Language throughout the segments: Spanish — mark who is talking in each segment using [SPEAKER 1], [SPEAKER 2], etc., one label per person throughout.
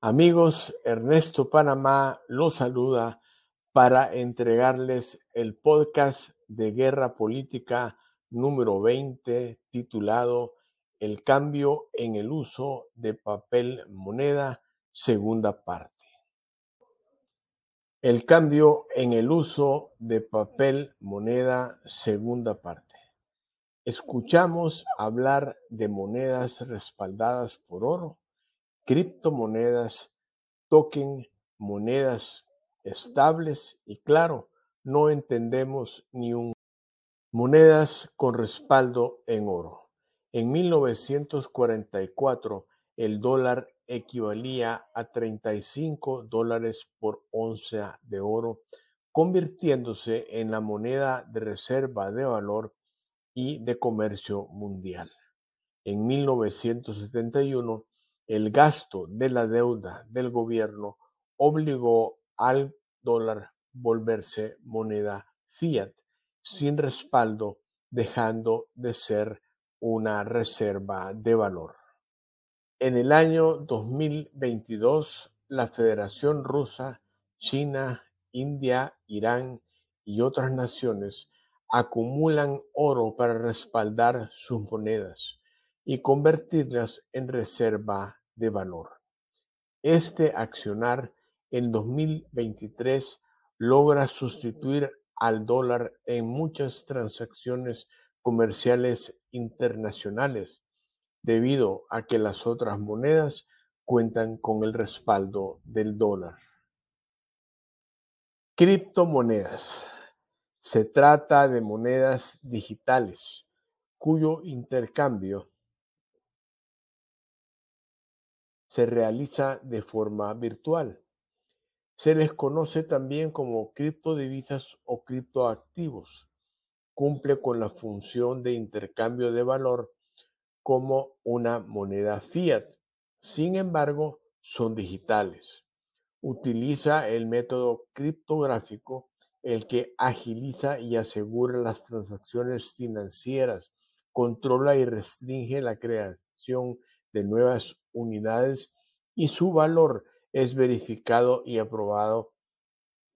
[SPEAKER 1] Amigos, Ernesto Panamá los saluda para entregarles el podcast de Guerra Política número 20 titulado El cambio en el uso de papel moneda, segunda parte. El cambio en el uso de papel moneda, segunda parte. Escuchamos hablar de monedas respaldadas por oro criptomonedas, token, monedas estables y claro, no entendemos ni un monedas con respaldo en oro. En 1944 el dólar equivalía a 35 dólares por onza de oro, convirtiéndose en la moneda de reserva de valor y de comercio mundial. En 1971 el gasto de la deuda del gobierno obligó al dólar volverse moneda fiat sin respaldo, dejando de ser una reserva de valor. En el año 2022, la Federación Rusa, China, India, Irán y otras naciones acumulan oro para respaldar sus monedas y convertirlas en reserva de valor. Este accionar en 2023 logra sustituir al dólar en muchas transacciones comerciales internacionales, debido a que las otras monedas cuentan con el respaldo del dólar. Criptomonedas. Se trata de monedas digitales cuyo intercambio se realiza de forma virtual. Se les conoce también como criptodivisas o criptoactivos. Cumple con la función de intercambio de valor como una moneda fiat. Sin embargo, son digitales. Utiliza el método criptográfico, el que agiliza y asegura las transacciones financieras, controla y restringe la creación de nuevas unidades y su valor es verificado y aprobado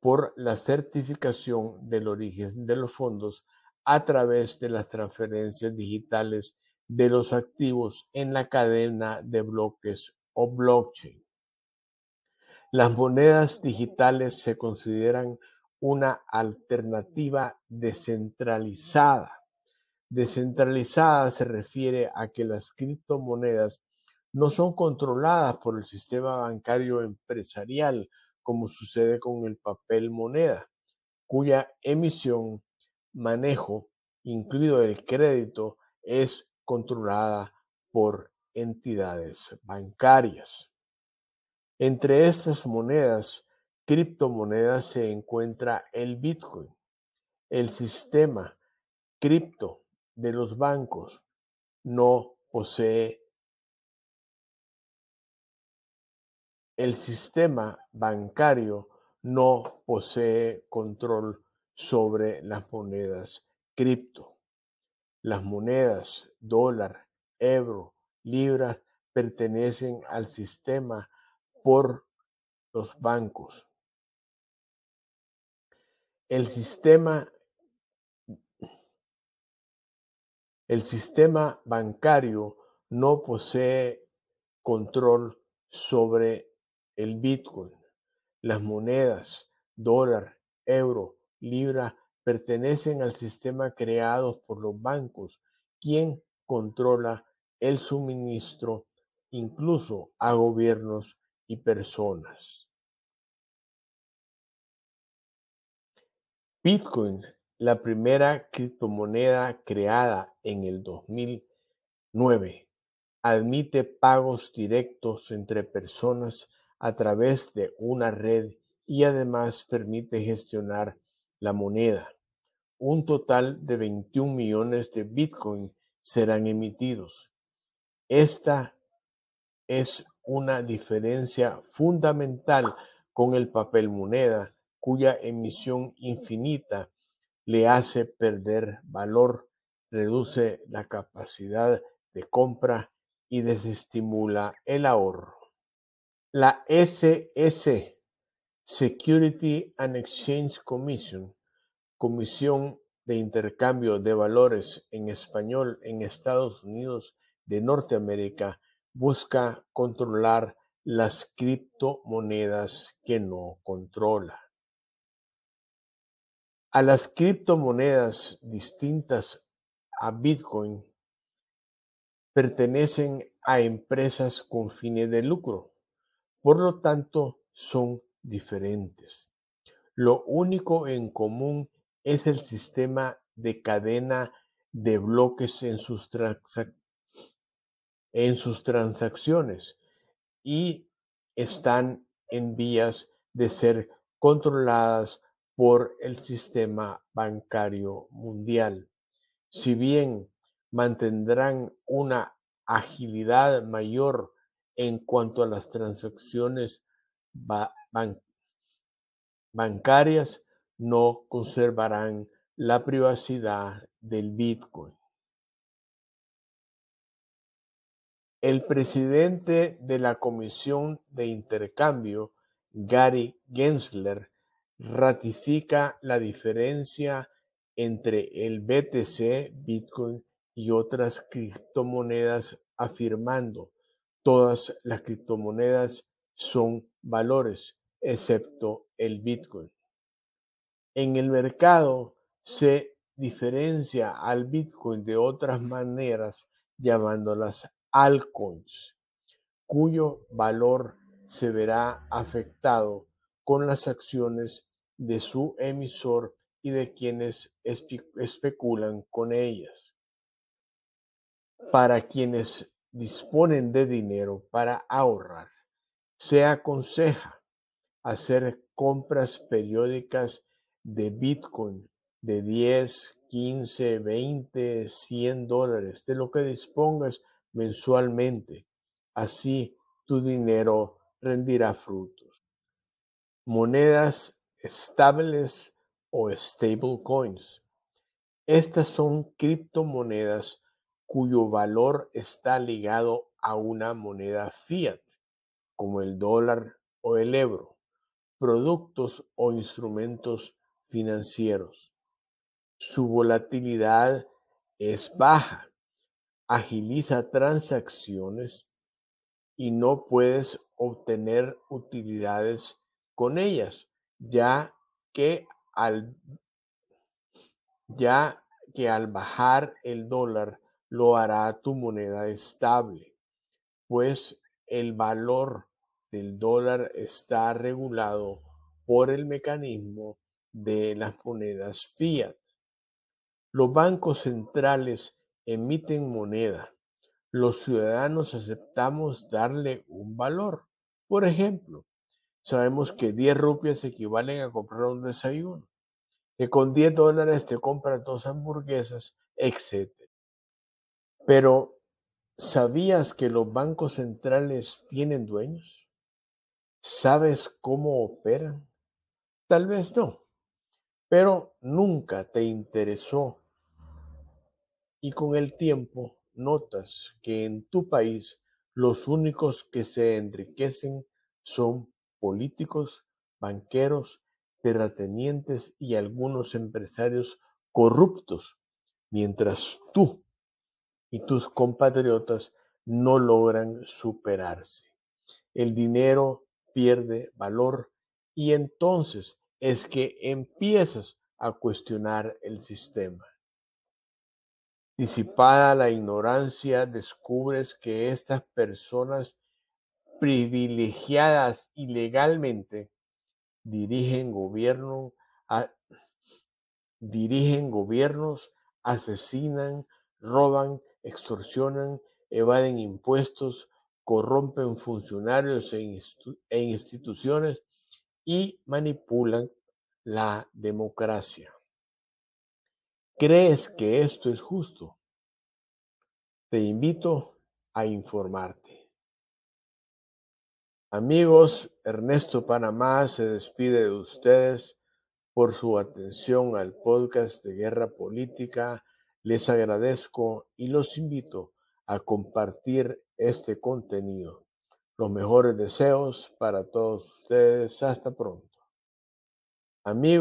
[SPEAKER 1] por la certificación del origen de los fondos a través de las transferencias digitales de los activos en la cadena de bloques o blockchain. Las monedas digitales se consideran una alternativa descentralizada Descentralizada se refiere a que las criptomonedas no son controladas por el sistema bancario empresarial, como sucede con el papel moneda, cuya emisión, manejo, incluido el crédito, es controlada por entidades bancarias. Entre estas monedas, criptomonedas, se encuentra el Bitcoin. El sistema cripto de los bancos no posee el sistema bancario no posee control sobre las monedas cripto. Las monedas dólar, euro, libra pertenecen al sistema por los bancos. El sistema El sistema bancario no posee control sobre el Bitcoin. Las monedas dólar, euro, libra pertenecen al sistema creado por los bancos, quien controla el suministro incluso a gobiernos y personas. Bitcoin la primera criptomoneda creada en el 2009 admite pagos directos entre personas a través de una red y además permite gestionar la moneda. Un total de 21 millones de Bitcoin serán emitidos. Esta es una diferencia fundamental con el papel moneda, cuya emisión infinita le hace perder valor, reduce la capacidad de compra y desestimula el ahorro. La SEC, Security and Exchange Commission, Comisión de Intercambio de Valores en español en Estados Unidos de Norteamérica, busca controlar las criptomonedas que no controla. A las criptomonedas distintas a Bitcoin pertenecen a empresas con fines de lucro, por lo tanto son diferentes. Lo único en común es el sistema de cadena de bloques en sus, en sus transacciones y están en vías de ser controladas por el sistema bancario mundial. Si bien mantendrán una agilidad mayor en cuanto a las transacciones bancarias, no conservarán la privacidad del Bitcoin. El presidente de la Comisión de Intercambio, Gary Gensler, ratifica la diferencia entre el BTC, Bitcoin y otras criptomonedas afirmando todas las criptomonedas son valores excepto el Bitcoin. En el mercado se diferencia al Bitcoin de otras maneras llamándolas altcoins, cuyo valor se verá afectado con las acciones de su emisor y de quienes especulan con ellas. Para quienes disponen de dinero para ahorrar, se aconseja hacer compras periódicas de Bitcoin de 10, 15, 20, 100 dólares, de lo que dispongas mensualmente. Así tu dinero rendirá frutos. Monedas estables o stablecoins. Estas son criptomonedas cuyo valor está ligado a una moneda fiat, como el dólar o el euro, productos o instrumentos financieros. Su volatilidad es baja agiliza transacciones y no puedes obtener utilidades con ellas, ya que al, ya que al bajar el dólar lo hará tu moneda estable, pues el valor del dólar está regulado por el mecanismo de las monedas fiat. Los bancos centrales emiten moneda, los ciudadanos aceptamos darle un valor. Por ejemplo, sabemos que 10 rupias equivalen a comprar un desayuno, que con 10 dólares te compras dos hamburguesas, etc. Pero, ¿sabías que los bancos centrales tienen dueños? ¿Sabes cómo operan? Tal vez no, pero nunca te interesó y con el tiempo notas que en tu país los únicos que se enriquecen son políticos, banqueros, terratenientes y algunos empresarios corruptos, mientras tú y tus compatriotas no logran superarse. El dinero pierde valor y entonces es que empiezas a cuestionar el sistema. Disipada la ignorancia, descubres que estas personas privilegiadas ilegalmente dirigen, gobierno, dirigen gobiernos, asesinan, roban, extorsionan, evaden impuestos, corrompen funcionarios e, e instituciones y manipulan la democracia. ¿Crees que esto es justo? Te invito a informarte. Amigos, Ernesto Panamá se despide de ustedes por su atención al podcast de Guerra Política. Les agradezco y los invito a compartir este contenido. los mejores deseos para todos ustedes. Hasta pronto. Amigos.